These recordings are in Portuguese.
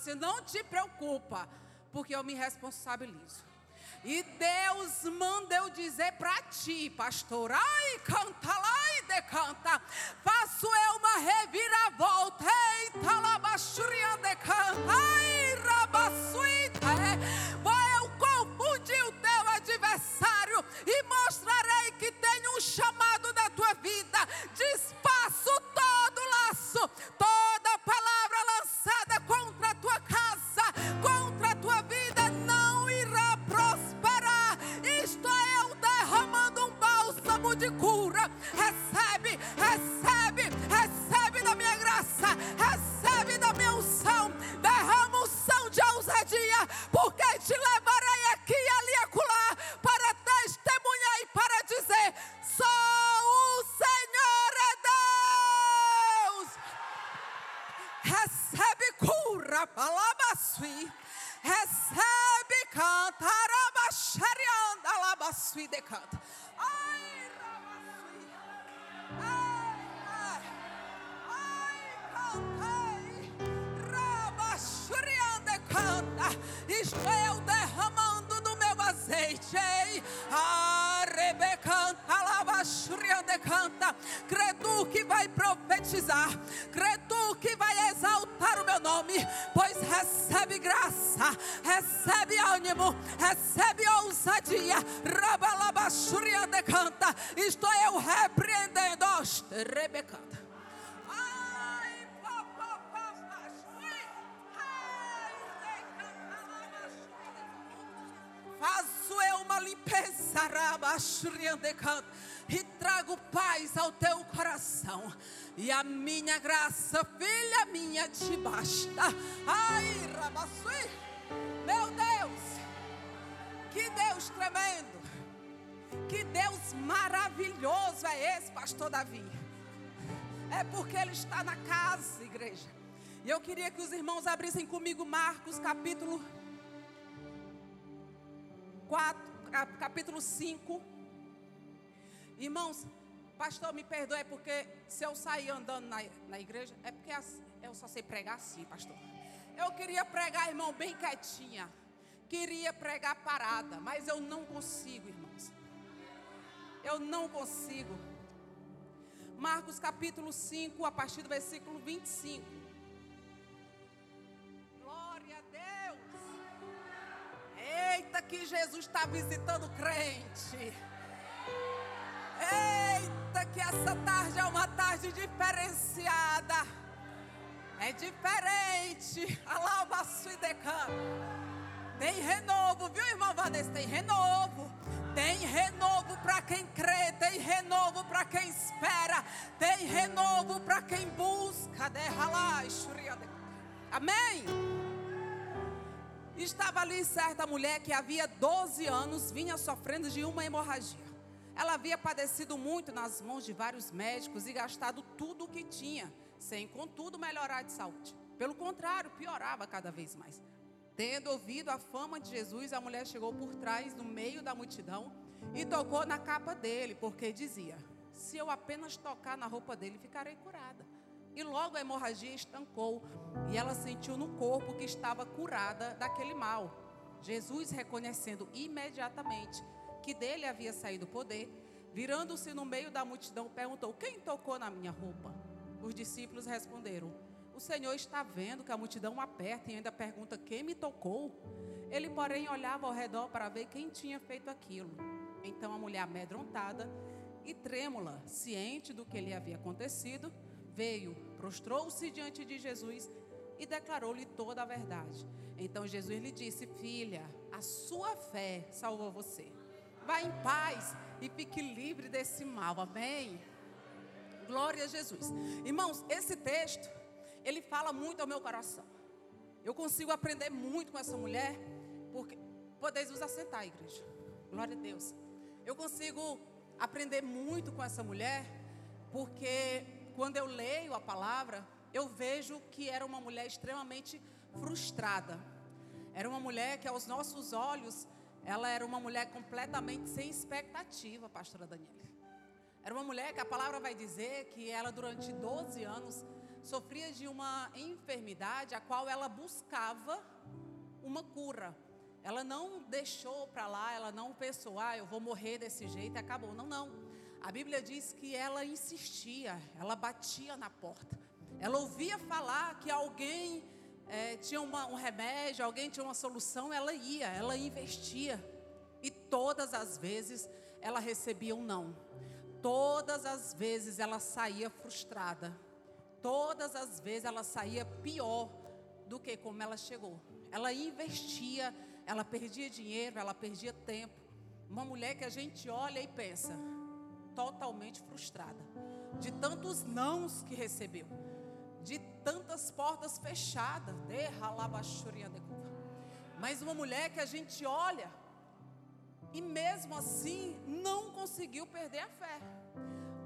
assim: não te preocupa, porque eu me responsabilizo. E Deus manda eu dizer para ti, pastor, ai, canta lá e decanta. Faço eu uma reviravolta, eita, labaxuria decanta, ai, rabassuita, Decanta. Estou eu repreendendo. Rebecanta. Faço eu uma limpeza, rabashuria decanta. E trago paz ao teu coração. E a minha graça, filha minha, te basta. Ai, meu Deus, que Deus tremendo, que Deus maravilhoso é esse, pastor Davi. É porque ele está na casa, igreja. E eu queria que os irmãos abrissem comigo Marcos capítulo 4, capítulo 5. Irmãos, pastor, me perdoe, porque se eu sair andando na, na igreja, é porque eu só sei pregar assim, pastor. Eu queria pregar, irmão, bem quietinha. Queria pregar parada, mas eu não consigo, irmãos. Eu não consigo. Marcos capítulo 5, a partir do versículo 25. Glória a Deus. Eita, que Jesus está visitando o crente. Eita, que essa tarde é uma tarde diferenciada. É diferente. Alaba sui decano. Tem renovo, viu, irmão Vanessa? Tem renovo. Tem renovo para quem crê, tem renovo para quem espera, tem renovo para quem busca. Amém? Estava ali certa mulher que havia 12 anos vinha sofrendo de uma hemorragia. Ela havia padecido muito nas mãos de vários médicos e gastado tudo o que tinha, sem contudo melhorar de saúde. Pelo contrário, piorava cada vez mais. Tendo ouvido a fama de Jesus, a mulher chegou por trás, no meio da multidão, e tocou na capa dele, porque dizia: Se eu apenas tocar na roupa dele, ficarei curada. E logo a hemorragia estancou, e ela sentiu no corpo que estava curada daquele mal. Jesus, reconhecendo imediatamente que dele havia saído o poder, virando-se no meio da multidão, perguntou: Quem tocou na minha roupa? Os discípulos responderam: O Senhor está vendo que a multidão aperta e ainda pergunta: Quem me tocou? Ele, porém, olhava ao redor para ver quem tinha feito aquilo. Então a mulher, amedrontada e trêmula, ciente do que lhe havia acontecido, veio, prostrou-se diante de Jesus e declarou-lhe toda a verdade. Então Jesus lhe disse: Filha, a sua fé salvou você. Vá em paz e fique livre desse mal. Amém? Glória a Jesus. Irmãos, esse texto, ele fala muito ao meu coração. Eu consigo aprender muito com essa mulher, porque podeis vos assentar, igreja. Glória a Deus. Eu consigo aprender muito com essa mulher, porque quando eu leio a palavra, eu vejo que era uma mulher extremamente frustrada. Era uma mulher que aos nossos olhos, ela era uma mulher completamente sem expectativa, pastora Daniela. Era uma mulher que a palavra vai dizer que ela durante 12 anos sofria de uma enfermidade a qual ela buscava uma cura. Ela não deixou para lá, ela não pensou, ah, eu vou morrer desse jeito e acabou. Não, não. A Bíblia diz que ela insistia, ela batia na porta. Ela ouvia falar que alguém é, tinha uma, um remédio, alguém tinha uma solução, ela ia, ela investia. E todas as vezes ela recebia um não. Todas as vezes ela saía frustrada. Todas as vezes ela saía pior do que como ela chegou. Ela investia, ela perdia dinheiro, ela perdia tempo. Uma mulher que a gente olha e pensa, totalmente frustrada, de tantos nãos que recebeu, de tantas portas fechadas, mas uma mulher que a gente olha e mesmo assim não conseguiu perder a fé.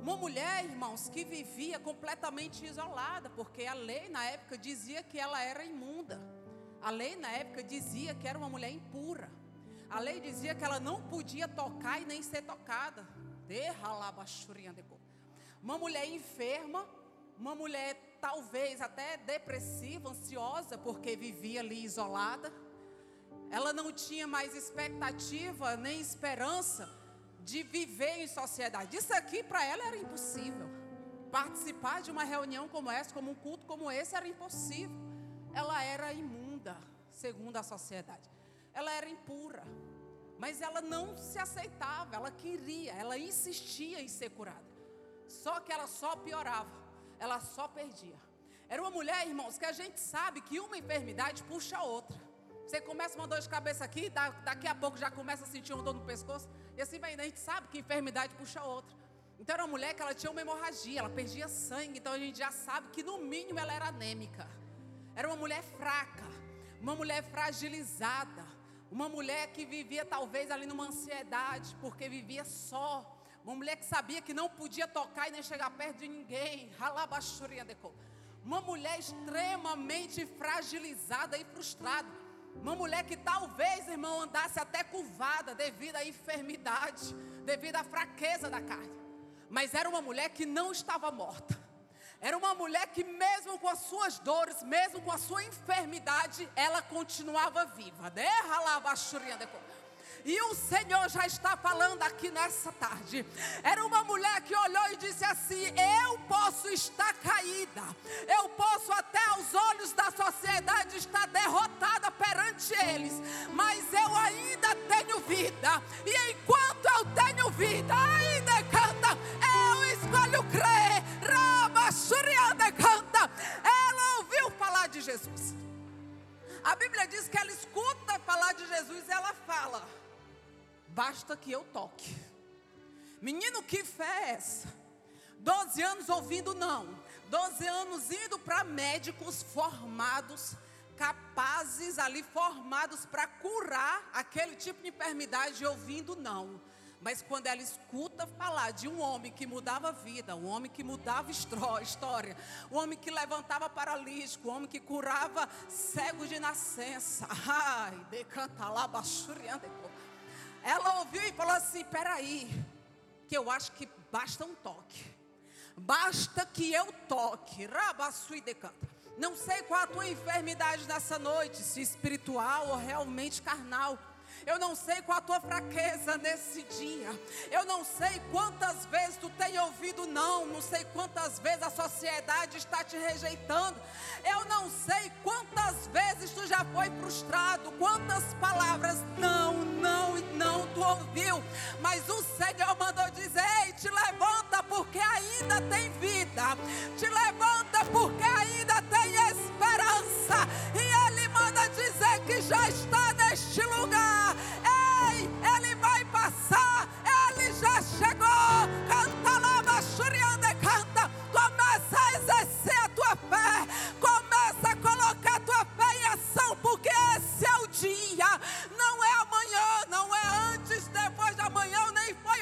Uma mulher, irmãos, que vivia completamente isolada, porque a lei na época dizia que ela era imunda. A lei na época dizia que era uma mulher impura. A lei dizia que ela não podia tocar e nem ser tocada. Uma mulher enferma, uma mulher talvez até depressiva, ansiosa, porque vivia ali isolada. Ela não tinha mais expectativa nem esperança de viver em sociedade. Isso aqui para ela era impossível. Participar de uma reunião como essa, como um culto como esse, era impossível. Ela era imunda, segundo a sociedade. Ela era impura. Mas ela não se aceitava, ela queria, ela insistia em ser curada. Só que ela só piorava, ela só perdia. Era uma mulher, irmãos, que a gente sabe que uma enfermidade puxa a outra. Você começa uma dor de cabeça aqui, daqui a pouco já começa a sentir uma dor no pescoço. E assim vai, a gente sabe que enfermidade puxa outra. Então era uma mulher que ela tinha uma hemorragia, ela perdia sangue, então a gente já sabe que no mínimo ela era anêmica. Era uma mulher fraca, uma mulher fragilizada, uma mulher que vivia talvez ali numa ansiedade, porque vivia só. Uma mulher que sabia que não podia tocar e nem chegar perto de ninguém. Uma mulher extremamente fragilizada e frustrada. Uma mulher que talvez, irmão, andasse até curvada devido à enfermidade, devido à fraqueza da carne. Mas era uma mulher que não estava morta. Era uma mulher que, mesmo com as suas dores, mesmo com a sua enfermidade, ela continuava viva. E o Senhor já está falando aqui nessa tarde. Era uma mulher que olhou e disse assim: Eu posso estar caída, eu posso até aos olhos da sociedade estar derrotada perante eles, mas eu ainda tenho vida. E enquanto eu tenho vida, ainda canta, eu escolho crer. canta. Ela ouviu falar de Jesus. A Bíblia diz que ela escuta falar de Jesus e ela fala basta que eu toque. Menino, que fé é essa? Doze anos ouvindo não, doze anos indo para médicos formados, capazes ali, formados para curar aquele tipo de enfermidade, ouvindo não. Mas quando ela escuta falar de um homem que mudava a vida, um homem que mudava história, um homem que levantava paralítico, um homem que curava cego de nascença, ai, decanta lá, baixuriando, ela ouviu e falou assim: peraí, que eu acho que basta um toque. Basta que eu toque. Rabassui decanta. Não sei qual a tua enfermidade nessa noite, se espiritual ou realmente carnal. Eu não sei qual a tua fraqueza nesse dia. Eu não sei quantas vezes tu tem ouvido não. Não sei quantas vezes a sociedade está te rejeitando. Eu não sei quantas vezes tu já foi frustrado. Quantas palavras não, não e não tu ouviu. Mas o Senhor mandou dizer: Ei, te levanta porque ainda tem vida. Te levanta porque ainda tem esperança. E Ele manda dizer que já está passar. Ele já chegou. Canta lá, Machuriande, canta. Começa a exercer a tua fé. Começa a colocar a tua fé em ação, porque esse é o dia. Não é amanhã, não é antes, depois de amanhã, nem foi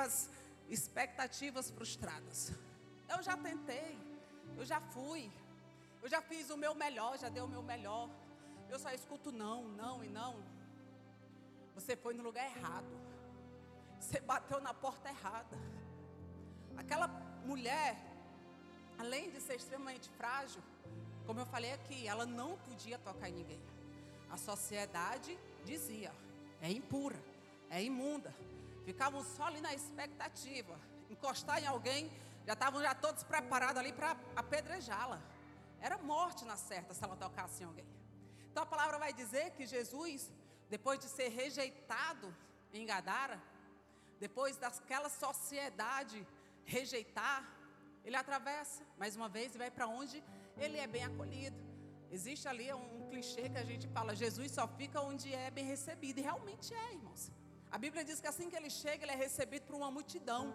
às expectativas frustradas. Eu já tentei, eu já fui, eu já fiz o meu melhor, já dei o meu melhor. Eu só escuto não, não e não. Você foi no lugar errado. Você bateu na porta errada. Aquela mulher, além de ser extremamente frágil, como eu falei aqui, ela não podia tocar em ninguém. A sociedade dizia: é impura, é imunda. Ficavam só ali na expectativa. Encostar em alguém, já estavam já todos preparados ali para apedrejá-la. Era morte na certa se ela tocasse em alguém. Então a palavra vai dizer que Jesus, depois de ser rejeitado em Gadara, depois daquela sociedade rejeitar, ele atravessa mais uma vez e vai para onde ele é bem acolhido. Existe ali um, clichê que a gente fala: Jesus só fica onde é bem recebido. E realmente é, irmãos. A Bíblia diz que assim que ele chega, ele é recebido por uma multidão.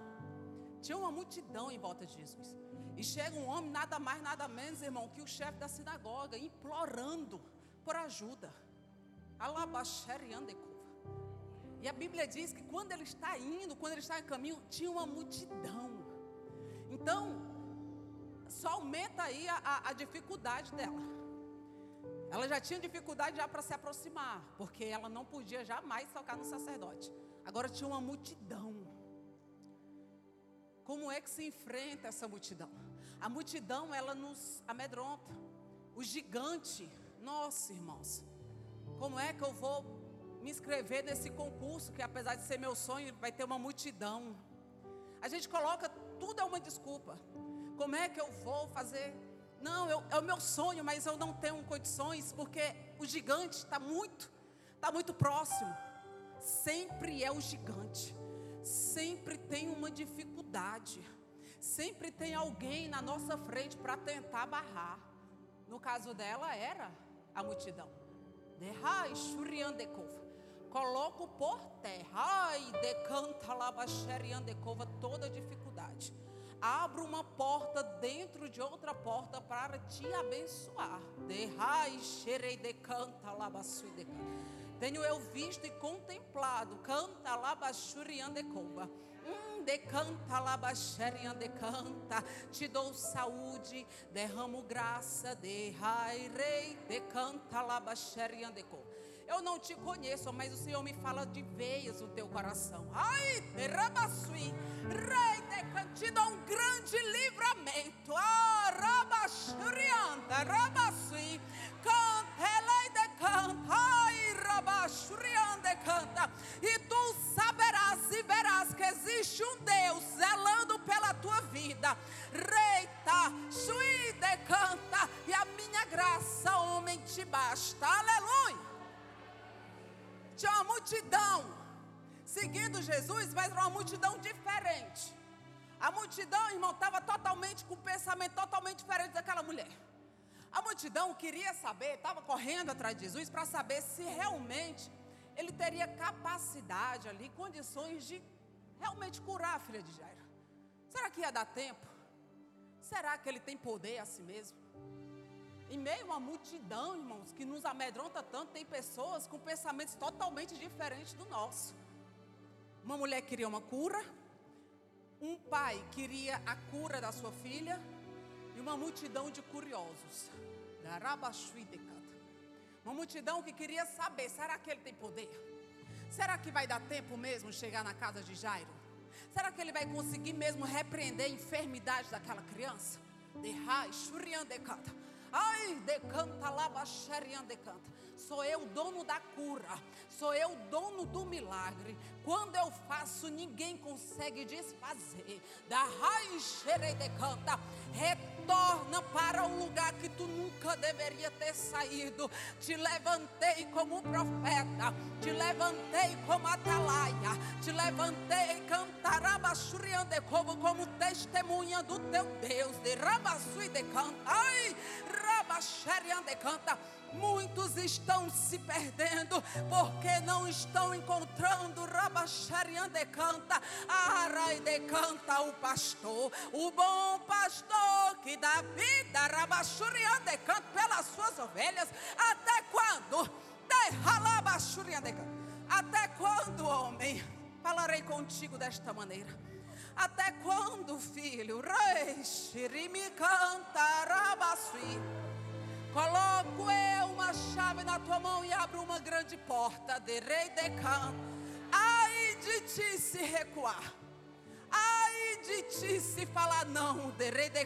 Tinha uma multidão em volta de Jesus. E chega um homem, nada mais, nada menos, irmão, que o chefe da sinagoga, implorando por ajuda. E a Bíblia diz que quando ele está indo, quando ele está em caminho, tinha uma multidão. Então, só aumenta aí a, a, a dificuldade dela. Ela já tinha dificuldade já para se aproximar, porque ela não podia jamais tocar no sacerdote. Agora tinha uma multidão. Como é que se enfrenta essa multidão? A multidão, ela nos amedronta. O gigante, nossa, irmãos. Como é que eu vou me inscrever nesse concurso que apesar de ser meu sonho, vai ter uma multidão? A gente coloca tudo é uma desculpa. Como é que eu vou fazer? Não, eu, é o meu sonho, mas eu não tenho condições porque o gigante está muito, está muito próximo. Sempre é o gigante. Sempre tem uma dificuldade. Sempre tem alguém na nossa frente para tentar barrar. No caso dela era a multidão. Derrai shuriandekova. Coloco por terra. Ai, decanta labaxeriandekova toda dificuldade abro uma porta dentro de outra porta para te abençoar. Derrai, xerei, decanta, labasui, decanta. Tenho eu visto e contemplado, canta, labachuriandecova. Hum, decanta, labacheriandecanta. Te dou saúde, derramo graça, derrai, rei, decanta, labacheriandecova. Eu não te conheço, mas o Senhor me fala de veias no teu coração. Ai, derramassui, rei, te dou um grande livramento. Ah, rabachurianda, rabassui, canta, elei de canta, ai, rabachurianda, canta. E tu saberás e verás que existe um Deus zelando pela tua vida. Reita, sui de canta, e a minha graça, homem, te basta. Aleluia. Tinha uma multidão seguindo Jesus, mas era uma multidão diferente. A multidão, irmão, estava totalmente com um pensamento totalmente diferente daquela mulher. A multidão queria saber, estava correndo atrás de Jesus para saber se realmente ele teria capacidade ali, condições de realmente curar a filha de Jairo. Será que ia dar tempo? Será que ele tem poder a si mesmo? Em meio a uma multidão, irmãos, que nos amedronta tanto, tem pessoas com pensamentos totalmente diferentes do nosso. Uma mulher queria uma cura, um pai queria a cura da sua filha, e uma multidão de curiosos. Uma multidão que queria saber: será que ele tem poder? Será que vai dar tempo mesmo chegar na casa de Jairo? Será que ele vai conseguir mesmo repreender a enfermidade daquela criança? Derrai, decanta. Ai, decanta, lava, decanta. Sou eu dono da cura. Sou eu dono do milagre. Quando eu faço, ninguém consegue desfazer. Da raiz decanta. Retorna para o lugar que tu nunca deveria ter saído. Te levantei como profeta. Te levantei como atalaia. Te levantei cantarabachuriande como como testemunha do teu Deus. De rabasui decanta. Ai, rabacheriande canta Muitos estão se perdendo porque não estão encontrando Rabacharian decanta, Arai decanta o pastor, o bom pastor que dá vida, Rabachurian decanta pelas suas ovelhas. Até quando? Até quando, homem? Falarei contigo desta maneira. Até quando, filho? Rei, me canta, rabasui. Coloco eu uma chave na tua mão e abro uma grande porta de rei de can. Ai de ti se recuar. Ai de ti se falar não, de rei de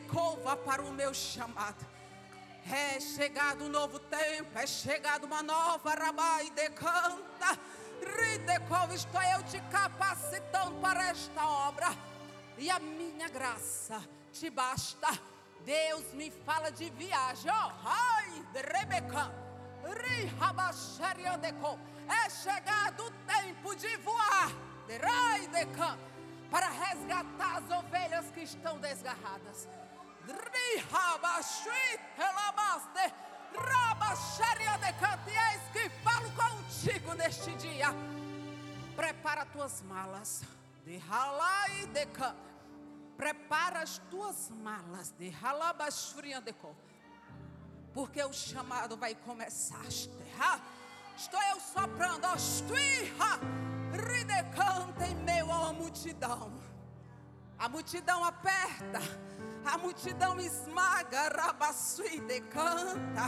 para o meu chamado. É chegado um novo tempo, é chegado uma nova rabai de canta. Ridecov, estou eu te capacitando para esta obra. E a minha graça te basta Deus me fala de viagem. Oh, ai, Rebeca. É chegado o tempo de voar. Para resgatar as ovelhas que estão desgarradas. E eis que falo contigo neste dia. Prepara tuas malas. De canto prepara as tuas malas de halabashuriandeko, porque o chamado vai começar. Estou eu soprando, ridecanta em meio uma multidão. A multidão aperta, a multidão esmaga, rabasui decanta.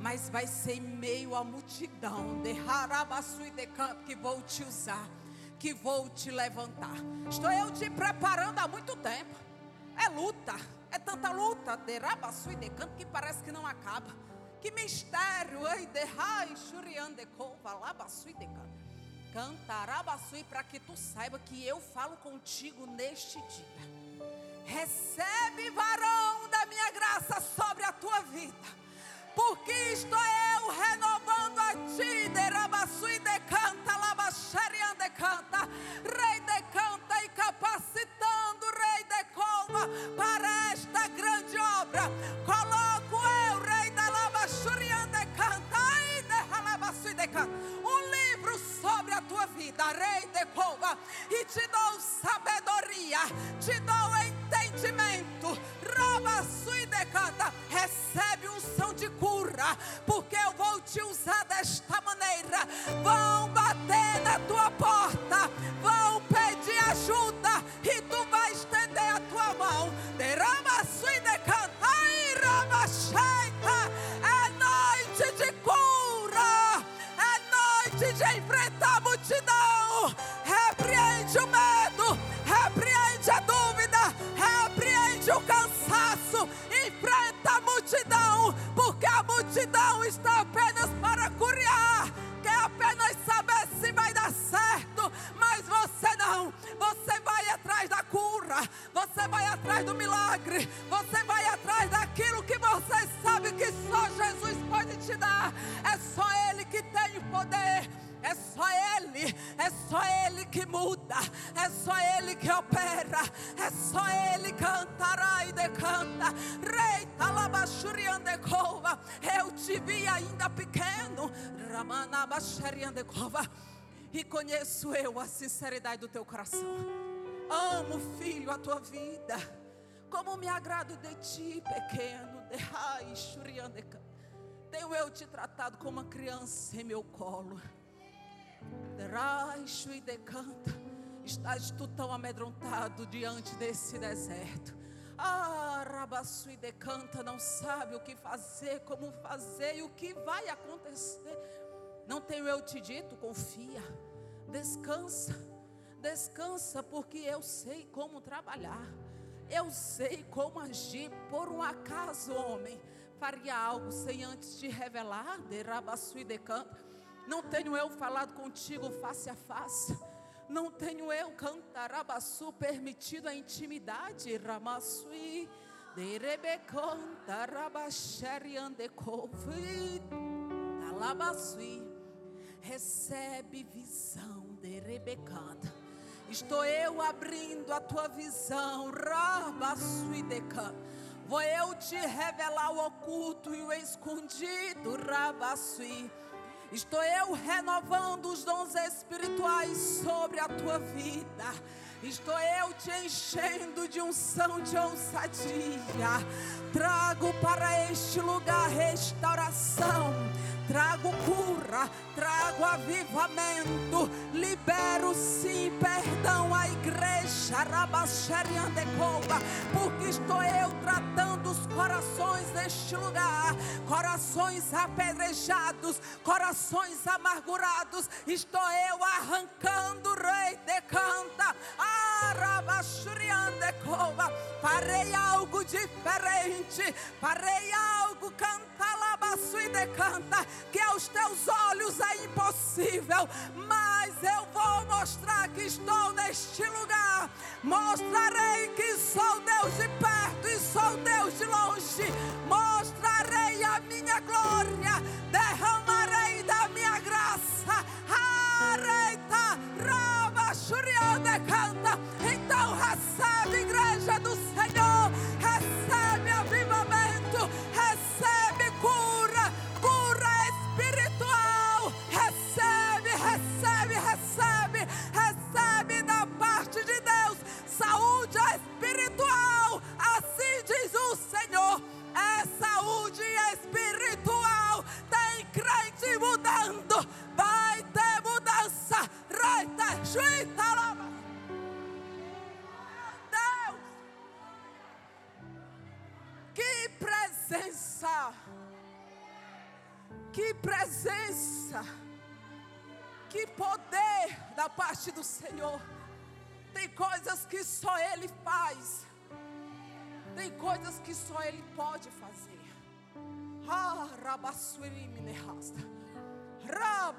Mas vai ser em meio à multidão de harabasui decanta que vou te usar que vou te levantar. Estou eu te preparando há muito tempo. É luta, é tanta luta, derabaçu e decanto que parece que não acaba. Que mistério, ei, derrai, xuriandecova, labaçu e decanto. Cantarabaçu para que tu saiba que eu falo contigo neste dia. Recebe, varão, da minha graça sobre a tua vida porque estou eu renovando a ti, derabaçu e decanta, labaxarian decanta, rei decanta e capacitando rei decoma para esta grande obra. Coloco eu, rei da labaxurian decanta, e derralabaçu e decanta, um livro sobre a tua vida, rei decoma, e te dou sabedoria, te dou entendimento, rabaçu e decanta, recebe unção de cura, porque eu vou te usar filho, a tua vida. Como me agrado de ti, pequeno, Tenho eu te tratado como uma criança em meu colo. Raixo e decanta. Estás tu tão amedrontado diante desse deserto. Ah, e decanta, não sabe o que fazer, como fazer e o que vai acontecer. Não tenho eu te dito, confia, descansa, descansa, porque eu sei como trabalhar, eu sei como agir. Por um acaso, homem, faria algo sem antes te revelar, de Rabaçu e. Não tenho eu falado contigo face a face. Não tenho eu cantarabaçu permitido a intimidade. Ramassui. Derebecanta rabaxeri andecovi. Recebe visão de rebecanta. Estou eu abrindo a tua visão. Rabassui decanta Vou eu te revelar o oculto e o escondido, Rabassui. Estou eu renovando os dons espirituais sobre a tua vida. Estou eu te enchendo de unção de ousadia. Trago para este lugar restauração. Trago cura, trago avivamento, libero sim perdão à igreja, porque estou eu tratando os corações deste lugar, corações apedrejados, corações amargurados, estou eu arrancando, rei de canta, Parei algo diferente, parei algo cantar e decanta, que aos teus olhos é impossível, mas eu vou mostrar que estou neste lugar. Mostrarei que sou Deus de perto e sou Deus de longe. Mostrarei a minha glória,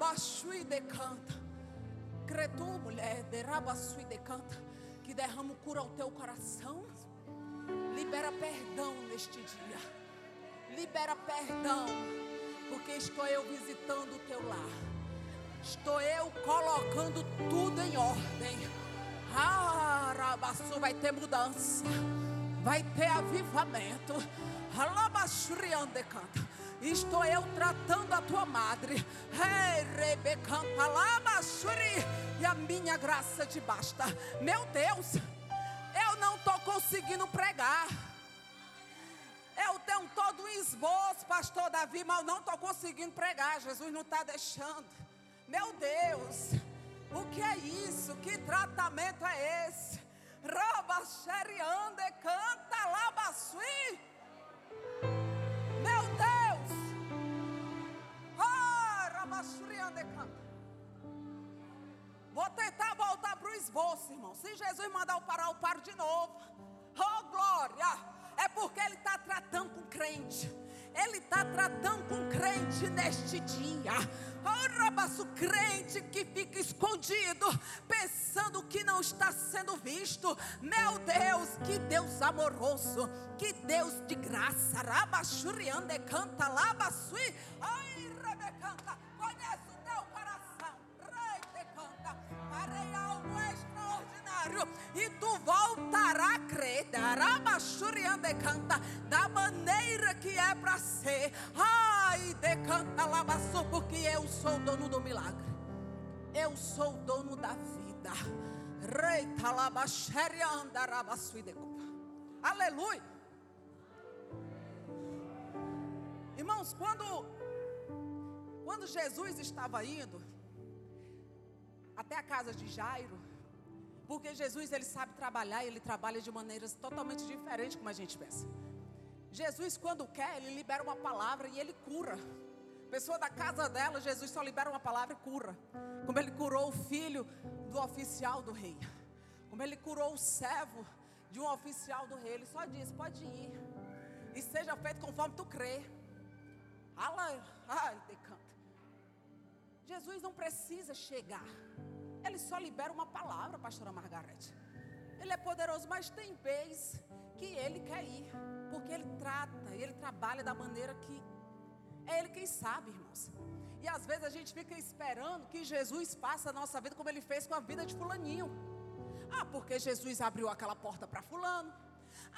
Rabashui decanta. Cretu, mulher, de rabasui decanta. Que derrama cura ao teu coração. Libera perdão neste dia. Libera perdão. Porque estou eu visitando o teu lar. Estou eu colocando tudo em ordem. Ah, Rabassu, vai ter mudança. Vai ter avivamento. Alabaxuriande canta. Estou eu tratando a tua madre. E a minha graça te basta. Meu Deus, eu não estou conseguindo pregar. Eu tenho todo um esboço, pastor Davi, mas eu não estou conseguindo pregar. Jesus não está deixando. Meu Deus, o que é isso? Que tratamento é esse? Roba xeriande, canta labasui. Vou tentar voltar para o esboço, irmão. Se Jesus mandar eu parar, eu paro de novo. Oh, glória! É porque Ele está tratando com crente. Ele está tratando com crente neste dia. Oh, rabaço, crente que fica escondido, pensando que não está sendo visto. Meu Deus, que Deus amoroso, que Deus de graça. Rabaxuriande canta, labasui. Ai, rebecanta, farei algo extraordinário. E tu voltará a crer. Darabachuriande canta, da maneira que é para ser. Ai, decanta labaçu, porque eu sou dono do milagre. Eu sou dono da vida. Rei talabaxerianda rabaçu e decupa. Aleluia. Irmãos, quando quando Jesus estava indo até a casa de Jairo, porque Jesus ele sabe trabalhar, ele trabalha de maneiras totalmente diferentes como a gente pensa. Jesus quando quer, ele libera uma palavra e ele cura. Pessoa da casa dela, Jesus só libera uma palavra e cura. Como ele curou o filho do oficial do rei. Como ele curou o servo de um oficial do rei. Ele só diz: pode ir. E seja feito conforme tu crê. Ai, decanta. Jesus não precisa chegar. Ele só libera uma palavra, pastora Margarete. Ele é poderoso, mas tem vez que ele quer ir. Porque ele trata, ele trabalha da maneira que é ele quem sabe, irmãos. E às vezes a gente fica esperando que Jesus faça a nossa vida como ele fez com a vida de fulaninho. Ah, porque Jesus abriu aquela porta para fulano.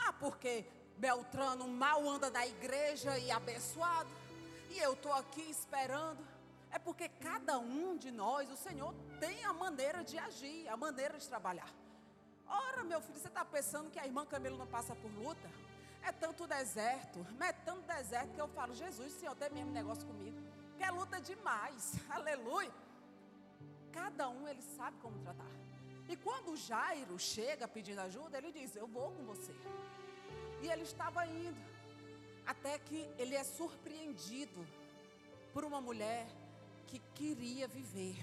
Ah, porque Beltrano mal anda na igreja e abençoado. E eu estou aqui esperando. É porque cada um de nós, o Senhor tem a maneira de agir, a maneira de trabalhar. Ora, meu filho, você está pensando que a irmã Camilo não passa por luta? É tanto deserto, mas é tanto deserto que eu falo, Jesus, Senhor, tem mesmo negócio comigo. Que é luta demais, aleluia. Cada um ele sabe como tratar. E quando Jairo chega pedindo ajuda, ele diz: Eu vou com você. E ele estava indo. Até que ele é surpreendido por uma mulher que queria viver.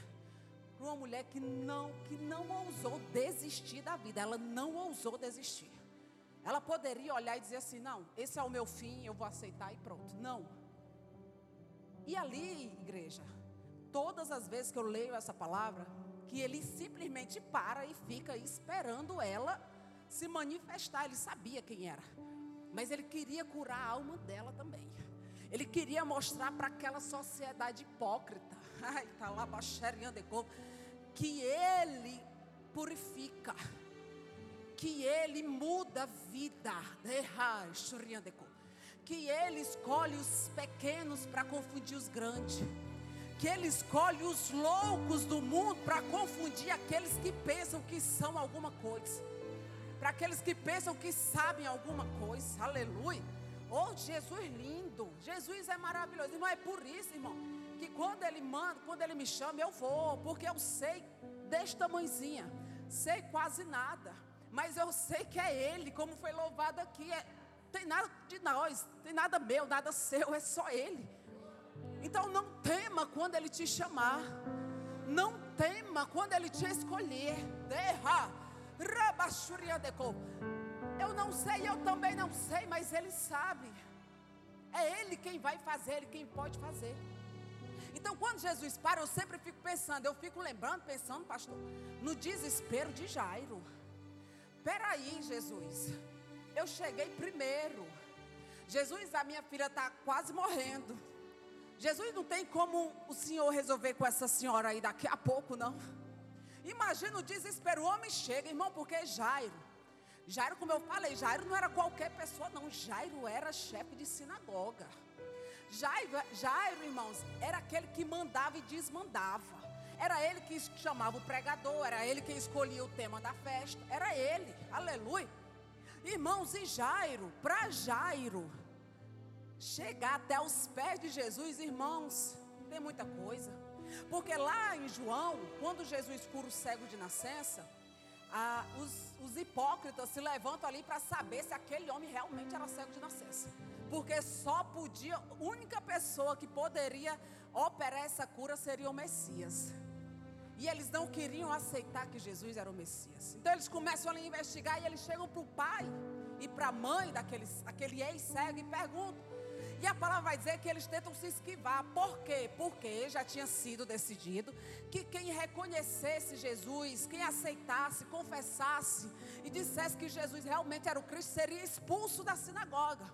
Por uma mulher que não, que não ousou desistir da vida. Ela não ousou desistir. Ela poderia olhar e dizer assim: não, esse é o meu fim, eu vou aceitar e pronto. Não. E ali, igreja, todas as vezes que eu leio essa palavra, que ele simplesmente para e fica esperando ela se manifestar. Ele sabia quem era, mas ele queria curar a alma dela também. Ele queria mostrar para aquela sociedade hipócrita, ai, tá lá que ele purifica, que ele muda a vida, que ele escolhe os pequenos para confundir os grandes. Que Ele escolhe os loucos do mundo para confundir aqueles que pensam que são alguma coisa, para aqueles que pensam que sabem alguma coisa, aleluia. Oh, Jesus lindo, Jesus é maravilhoso, irmão. É por isso, irmão, que quando Ele manda, quando Ele me chama, eu vou, porque eu sei deste tamanhozinha, sei quase nada, mas eu sei que é Ele, como foi louvado aqui. É, tem nada de nós, tem nada meu, nada seu, é só Ele. Então não tema quando Ele te chamar. Não tema quando Ele te escolher. Derra. Eu não sei, eu também não sei, mas Ele sabe. É Ele quem vai fazer, Ele quem pode fazer. Então, quando Jesus para, eu sempre fico pensando, eu fico lembrando, pensando, pastor, no desespero de Jairo. Peraí, Jesus, eu cheguei primeiro. Jesus, a minha filha está quase morrendo. Jesus não tem como o Senhor resolver com essa senhora aí daqui a pouco, não. Imagina o desespero. O homem chega, irmão, porque Jairo. Jairo, como eu falei, Jairo não era qualquer pessoa, não. Jairo era chefe de sinagoga. Jairo, Jairo, irmãos, era aquele que mandava e desmandava. Era ele que chamava o pregador, era ele quem escolhia o tema da festa. Era ele, aleluia. Irmãos, e Jairo, para Jairo, chegar até os pés de Jesus, irmãos, tem muita coisa. Porque lá em João, quando Jesus cura o cego de nascença, ah, os, os, hipócritas se levantam ali para saber se aquele homem realmente era cego de nascença. Porque só podia, única pessoa que poderia operar essa cura seria o Messias. E eles não queriam aceitar que Jesus era o Messias. Então eles começam a investigar e eles chegam para o pai e para a mãe daquele ex-cego e perguntam: e a palavra vai dizer que eles tentam se esquivar. Por quê? Porque já tinha sido decidido que quem reconhecesse Jesus, quem aceitasse, confessasse e dissesse que Jesus realmente era o Cristo, seria expulso da sinagoga.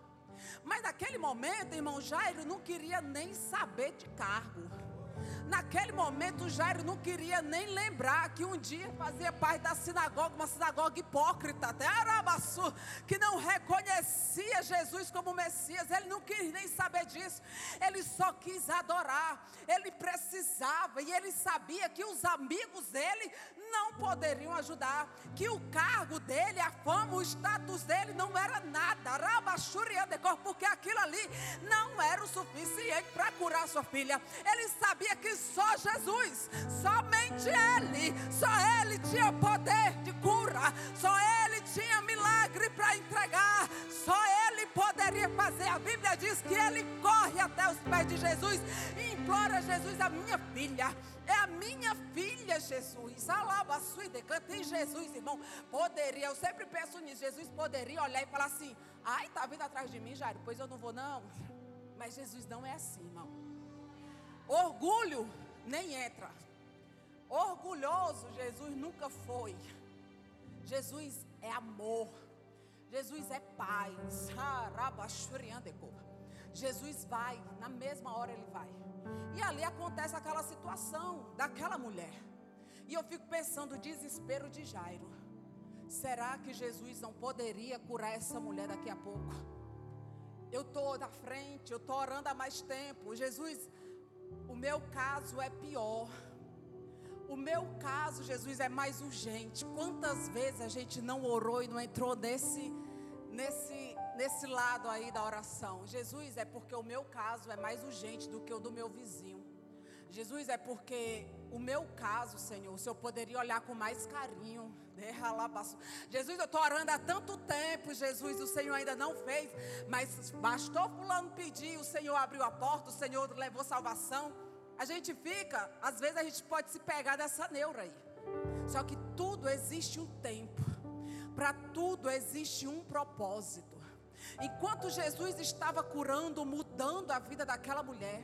Mas naquele momento, irmão Jairo não queria nem saber de cargo. Naquele momento, Jairo não queria nem lembrar que um dia fazia parte da sinagoga, uma sinagoga hipócrita, até Arabaçu, que não reconhecia Jesus como Messias. Ele não quis nem saber disso. Ele só quis adorar. Ele precisava e ele sabia que os amigos dele não poderiam ajudar, que o cargo dele, a fama, o status dele não era nada. Porque aquilo ali não era o suficiente para curar sua filha. Ele sabia que só Jesus, somente Ele, só Ele tinha poder de cura, só Ele tinha milagre para entregar, só Ele poderia fazer. A Bíblia diz que Ele corre até os pés de Jesus e implora a Jesus, a minha filha. É a minha filha, Jesus. Alaba sua decanta. E Jesus, irmão, poderia, eu sempre penso nisso. Jesus poderia olhar e falar assim: ai, tá vindo atrás de mim, Jairo, pois eu não vou, não. Mas Jesus não é assim, irmão. Orgulho nem entra. Orgulhoso, Jesus nunca foi. Jesus é amor. Jesus é paz. Jesus vai, na mesma hora ele vai. E ali acontece aquela situação daquela mulher. E eu fico pensando o desespero de Jairo. Será que Jesus não poderia curar essa mulher daqui a pouco? Eu estou na frente, eu estou orando há mais tempo. Jesus, o meu caso é pior. O meu caso, Jesus, é mais urgente. Quantas vezes a gente não orou e não entrou nesse, nesse, nesse lado aí da oração? Jesus, é porque o meu caso é mais urgente do que o do meu vizinho. Jesus, é porque o meu caso, Senhor, o Senhor poderia olhar com mais carinho. Né? Jesus, eu estou orando há tanto tempo, Jesus, o Senhor ainda não fez, mas bastou fulano pedir, o Senhor abriu a porta, o Senhor levou salvação. A gente fica, às vezes a gente pode se pegar dessa neura aí. Só que tudo existe um tempo. Para tudo existe um propósito. Enquanto Jesus estava curando, mudando a vida daquela mulher,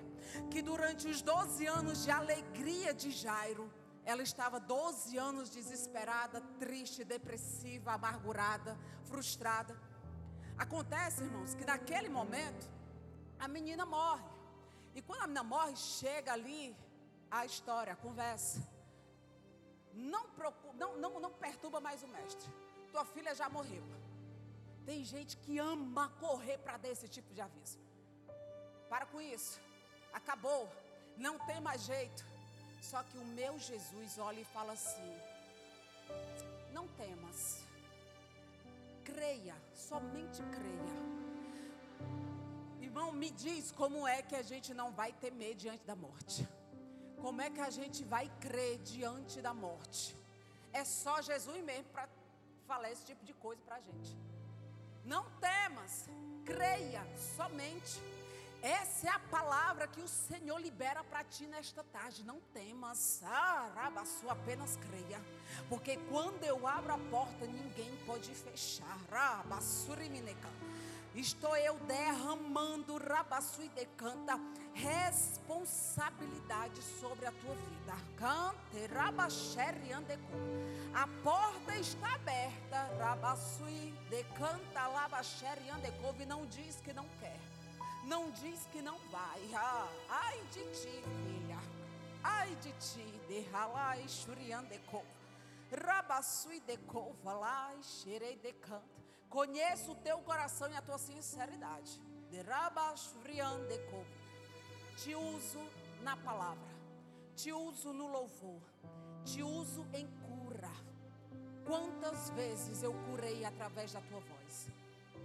que durante os 12 anos de alegria de Jairo, ela estava 12 anos desesperada, triste, depressiva, amargurada, frustrada. Acontece, irmãos, que naquele momento a menina morre. E quando a menina morre, chega ali a história, a conversa. Não, não, não, não perturba mais o mestre. Tua filha já morreu. Tem gente que ama correr para dar esse tipo de aviso. Para com isso. Acabou. Não tem mais jeito. Só que o meu Jesus olha e fala assim: Não temas. Creia, somente creia. Irmão, me diz como é que a gente não vai temer diante da morte. Como é que a gente vai crer diante da morte? É só Jesus mesmo para falar esse tipo de coisa para a gente. Não temas, creia somente. Essa é a palavra que o Senhor libera para ti nesta tarde. Não temas, ah, rabaçu, apenas creia. Porque quando eu abro a porta, ninguém pode fechar. Rabassurimineka. Estou eu derramando rabaçu e decanta responsabilidade sobre a tua vida. Cante rabaxere andeco. A porta está aberta, rabaçu e decanta labaxere andecove. Não diz que não quer. Não diz que não vai. Ah, ai de ti, filha. Ai de ti, derralai e decova lá, xerei decanta. Conheço o teu coração e a tua sinceridade. Te uso na palavra, te uso no louvor, te uso em cura. Quantas vezes eu curei através da tua voz?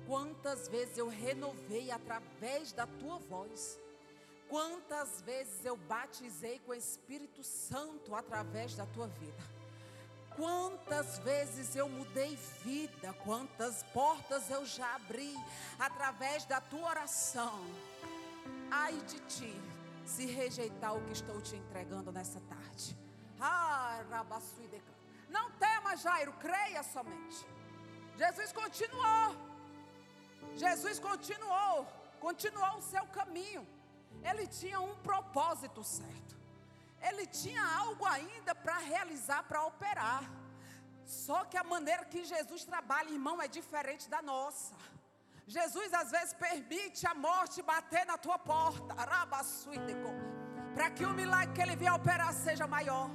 Quantas vezes eu renovei através da tua voz? Quantas vezes eu batizei com o Espírito Santo através da tua vida? Quantas vezes eu mudei vida, quantas portas eu já abri através da tua oração. Ai de ti, se rejeitar o que estou te entregando nessa tarde. Ah, Não tema, Jairo, creia somente. Jesus continuou. Jesus continuou, continuou o seu caminho. Ele tinha um propósito certo. Ele tinha algo ainda para realizar, para operar. Só que a maneira que Jesus trabalha, irmão, é diferente da nossa. Jesus às vezes permite a morte bater na tua porta, para que o milagre que ele vier operar seja maior.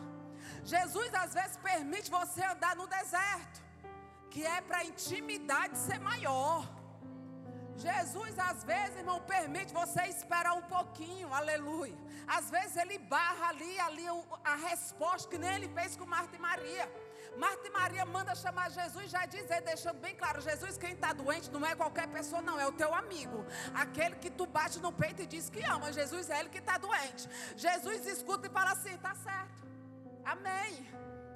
Jesus às vezes permite você andar no deserto, que é para a intimidade ser maior. Jesus, às vezes, irmão, permite você esperar um pouquinho, aleluia. Às vezes ele barra ali, ali a resposta que nem ele fez com Marta e Maria. Marta e Maria manda chamar Jesus, já dizer, deixando bem claro: Jesus, quem está doente não é qualquer pessoa, não, é o teu amigo. Aquele que tu bate no peito e diz que ama. Jesus é ele que está doente. Jesus escuta e fala assim: está certo, amém.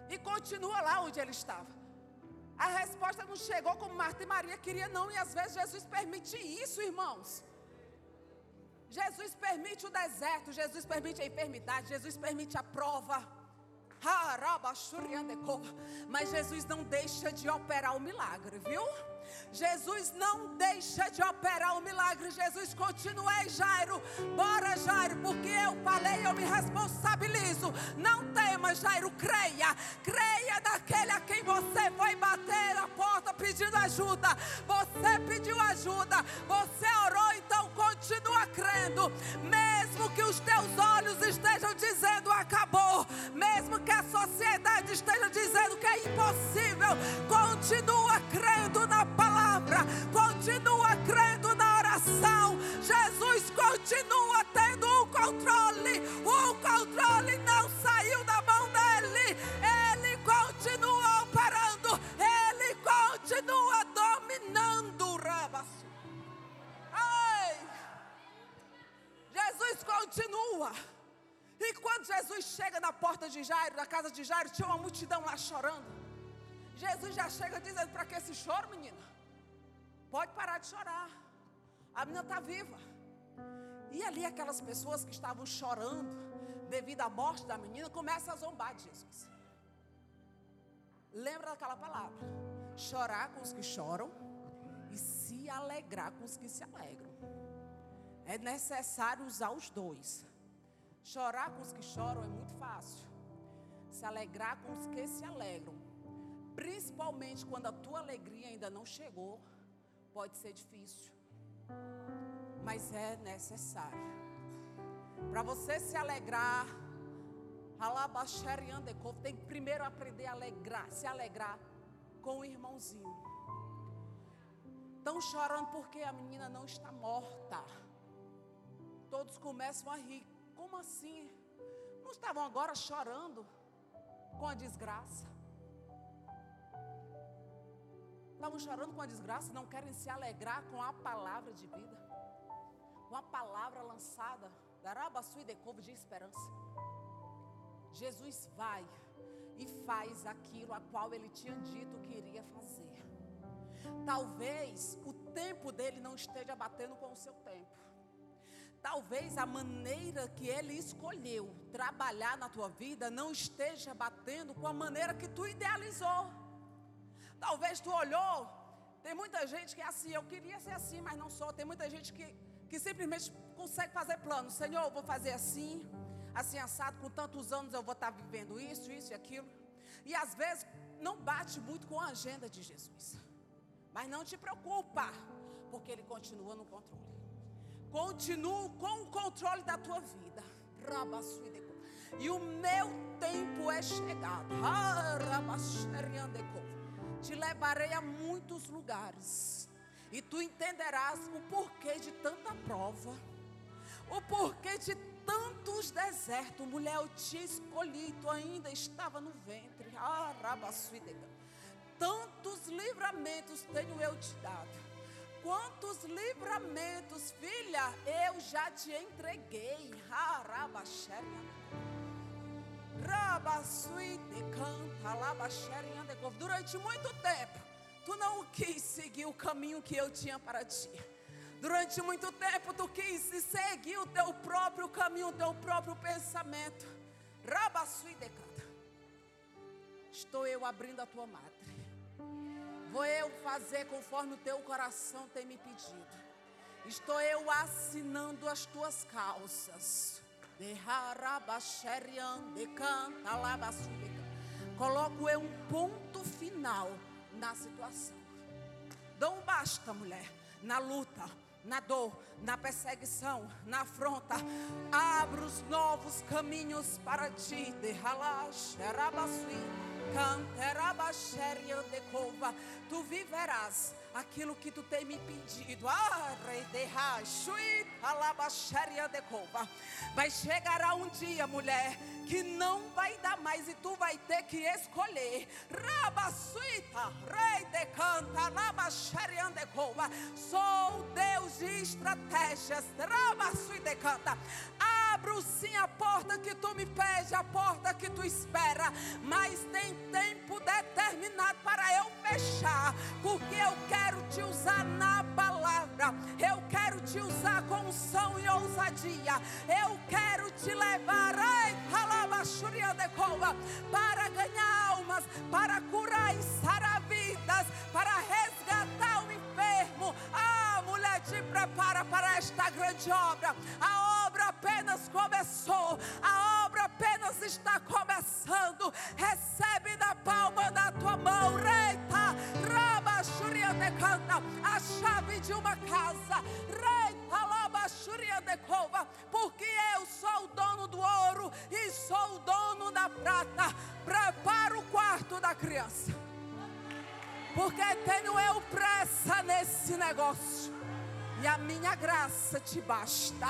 E continua lá onde ele estava. A resposta não chegou como Marta e Maria queriam, não. E às vezes Jesus permite isso, irmãos. Jesus permite o deserto, Jesus permite a enfermidade, Jesus permite a prova. Mas Jesus não deixa de operar o milagre, viu? Jesus não deixa de operar o milagre. Jesus continua Jairo. Bora, Jairo, porque eu falei, eu me responsabilizo. Não tema, Jairo, creia. Creia naquele a quem você foi bater a porta pedindo ajuda. Você pediu ajuda, você orou, então continua crendo. Mesmo que os teus olhos estejam dizendo acabou, mesmo que a sociedade esteja dizendo que é impossível, continua crendo na palavra, continua crendo na oração. Jesus continua tendo o controle. O controle não saiu da mão dele. Ele continua operando. Ele continua dominando o rabaço. Ai! Jesus continua. E quando Jesus chega na porta de Jairo, na casa de Jairo, tinha uma multidão lá chorando. Jesus já chega dizendo: Para que esse choro, menina? Pode parar de chorar. A menina está viva. E ali aquelas pessoas que estavam chorando devido à morte da menina começam a zombar de Jesus. Lembra daquela palavra? Chorar com os que choram e se alegrar com os que se alegram. É necessário usar os dois. Chorar com os que choram é muito fácil. Se alegrar com os que se alegram. Principalmente quando a tua alegria ainda não chegou, pode ser difícil. Mas é necessário. Para você se alegrar, tem que primeiro aprender a alegrar, se alegrar com o irmãozinho. Estão chorando porque a menina não está morta. Todos começam a rir. Como assim? Não estavam agora chorando com a desgraça? Estavam chorando com a desgraça, não querem se alegrar com a palavra de vida, com a palavra lançada, Darabaçu e decovo de esperança. Jesus vai e faz aquilo a qual ele tinha dito que iria fazer. Talvez o tempo dele não esteja batendo com o seu tempo. Talvez a maneira que ele escolheu trabalhar na tua vida não esteja batendo com a maneira que tu idealizou. Talvez tu olhou, tem muita gente que é assim, eu queria ser assim, mas não sou. Tem muita gente que, que simplesmente consegue fazer plano. Senhor, eu vou fazer assim, assim assado, com tantos anos eu vou estar vivendo isso, isso e aquilo. E às vezes não bate muito com a agenda de Jesus. Mas não te preocupa, porque Ele continua no controle. Continua com o controle da tua vida. E o meu tempo é chegado. Te levarei a muitos lugares. E tu entenderás o porquê de tanta prova. O porquê de tantos desertos. Mulher, eu te escolhi, tu ainda estava no ventre. Ah, Tantos livramentos tenho eu te dado. Quantos livramentos, filha, eu já te entreguei. Ah, Durante muito tempo, tu não quis seguir o caminho que eu tinha para ti. Durante muito tempo tu quis seguir o teu próprio caminho, o teu próprio pensamento. Rabasui decanta. Estou eu abrindo a tua madre. Vou eu fazer conforme o teu coração tem me pedido. Estou eu assinando as tuas causas. Coloco eu um ponto final na situação. Dou um basta, mulher, na luta na dor, na perseguição, na afronta. Abra os novos caminhos para ti. Derralash, decova. Tu viverás aquilo que tu tem me pedido. Ah, vai chegar um dia, mulher, que não vai dar mais e tu vai ter que escolher. Rabasuita, rei de canta. Sou Deus de estratégias. Rabasuita canta. Abro sim a porta que tu me pede, a porta que tu espera, mas tem tempo determinado para eu fechar, porque eu quero te usar na palavra, eu quero te usar com unção e ousadia, eu quero te levar ai, para ganhar almas, para curar e sarar vidas, para resgatar o enfermo. Te prepara para esta grande obra. A obra apenas começou, a obra apenas está começando. Recebe da palma da tua mão, reita, raba, canta, a chave de uma casa, reita, laba, porque eu sou o dono do ouro e sou o dono da prata. Prepara o quarto da criança. Porque tenho eu pressa nesse negócio. E a minha graça te basta.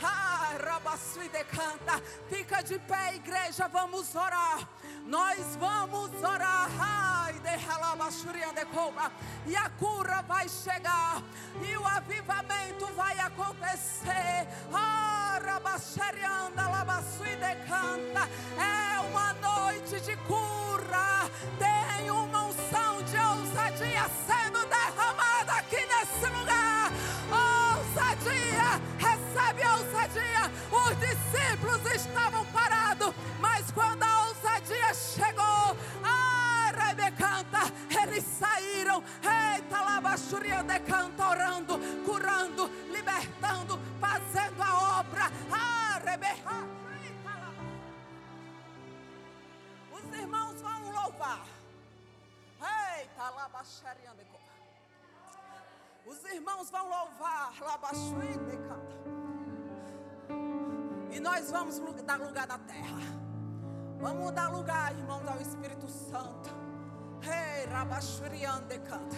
Ah, Rabassu decanta. Fica de pé, igreja, vamos orar. Nós vamos orar. Ai, e a cura vai chegar. E o avivamento vai acontecer. Ah, decanta. É uma noite de cura. Tem uma discípulos estavam parados, mas quando a ousadia chegou, ah, Rebecanta, eles saíram. Eita, Labaxuria decanta, orando, curando, libertando, fazendo a obra. Rebeca. Os irmãos vão louvar. Eita, Labaxaria decanta. Os irmãos vão louvar. Labaxuria decanta. E nós vamos dar lugar na terra. Vamos dar lugar, irmãos, ao Espírito Santo. Rei, Rabachuriande canta.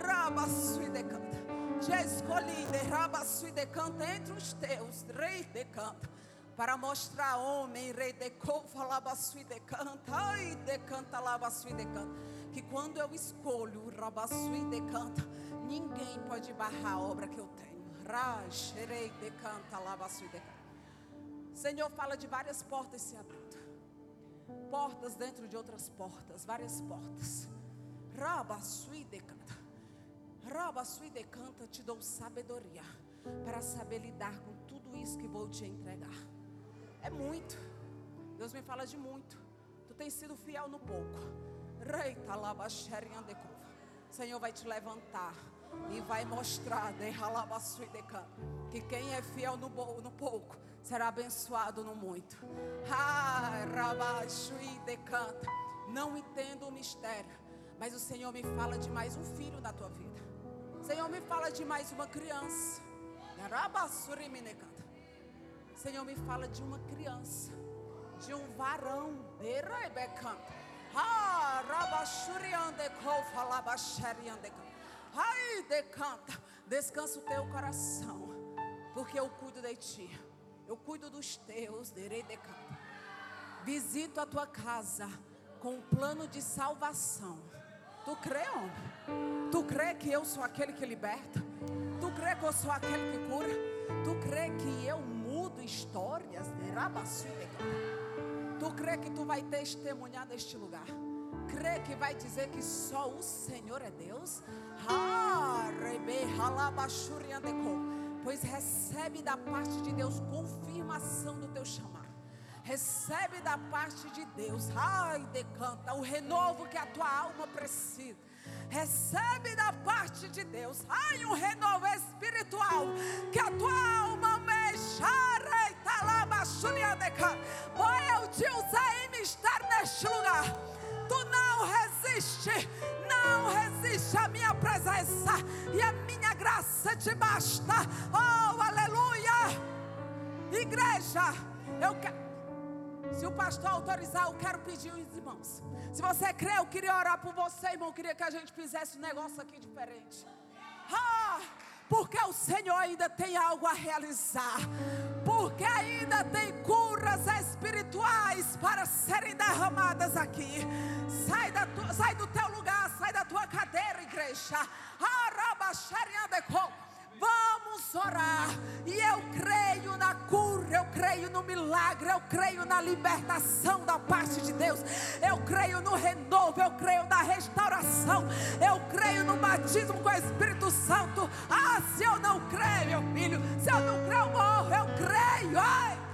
Rabassui de canta. Já escolhi de Rabassui de canta entre os teus, rei de canta. Para mostrar homem, rei de couva, labassui de canta. Ai, de canta, labassui de canta. Que quando eu escolho o rabassui de canta, ninguém pode barrar a obra que eu tenho. Raj, rei de canta, labassui de canta. Senhor fala de várias portas se abrindo portas dentro de outras portas, várias portas. Raba sui decanta. Raba sui decanta, te dou sabedoria para saber lidar com tudo isso que vou te entregar. É muito. Deus me fala de muito. Tu tens sido fiel no pouco. Reita laba Senhor vai te levantar e vai mostrar que quem é fiel no, no pouco será abençoado no muito. Ah. Não entendo o mistério, mas o Senhor me fala de mais um filho na tua vida. O Senhor me fala de mais uma criança. O Senhor me fala de uma criança, de um varão. Ah, Ai, decanta. Descansa o teu coração, porque eu cuido de ti. Eu cuido dos teus, Visito a tua casa com um plano de salvação. Tu crê, homem? Tu crê que eu sou aquele que liberta? Tu crê que eu sou aquele que cura? Tu crê que eu mudo histórias? Tu crê que tu vai testemunhar neste lugar? Crê que vai dizer que só o Senhor é Deus? Ah, rebe, pois recebe da parte de Deus confirmação do teu chamado. Recebe da parte de Deus, ai, decanta, o renovo que a tua alma precisa. Recebe da parte de Deus, ai, um renovo espiritual que a tua alma mexa. Vai eu te usar em mistério neste lugar. Tu não resiste, à minha presença e a minha graça te basta. Oh, aleluia! Igreja, eu quero. Se o pastor autorizar, eu quero pedir os irmãos. Se você crê, eu queria orar por você, irmão. Eu queria que a gente fizesse um negócio aqui diferente. Ah! Porque o Senhor ainda tem algo a realizar, porque ainda tem curas espirituais para serem derramadas aqui. Sai, da sai do teu lugar, sai da tua cadeira, igreja. Vamos orar, e eu creio na cura, eu creio no milagre, eu creio na libertação da parte de Deus, eu creio no renovo, eu creio na restauração, eu creio no batismo com o Espírito Santo. Ah, se eu não creio, meu filho, se eu não creio, eu morro, eu creio. Ai.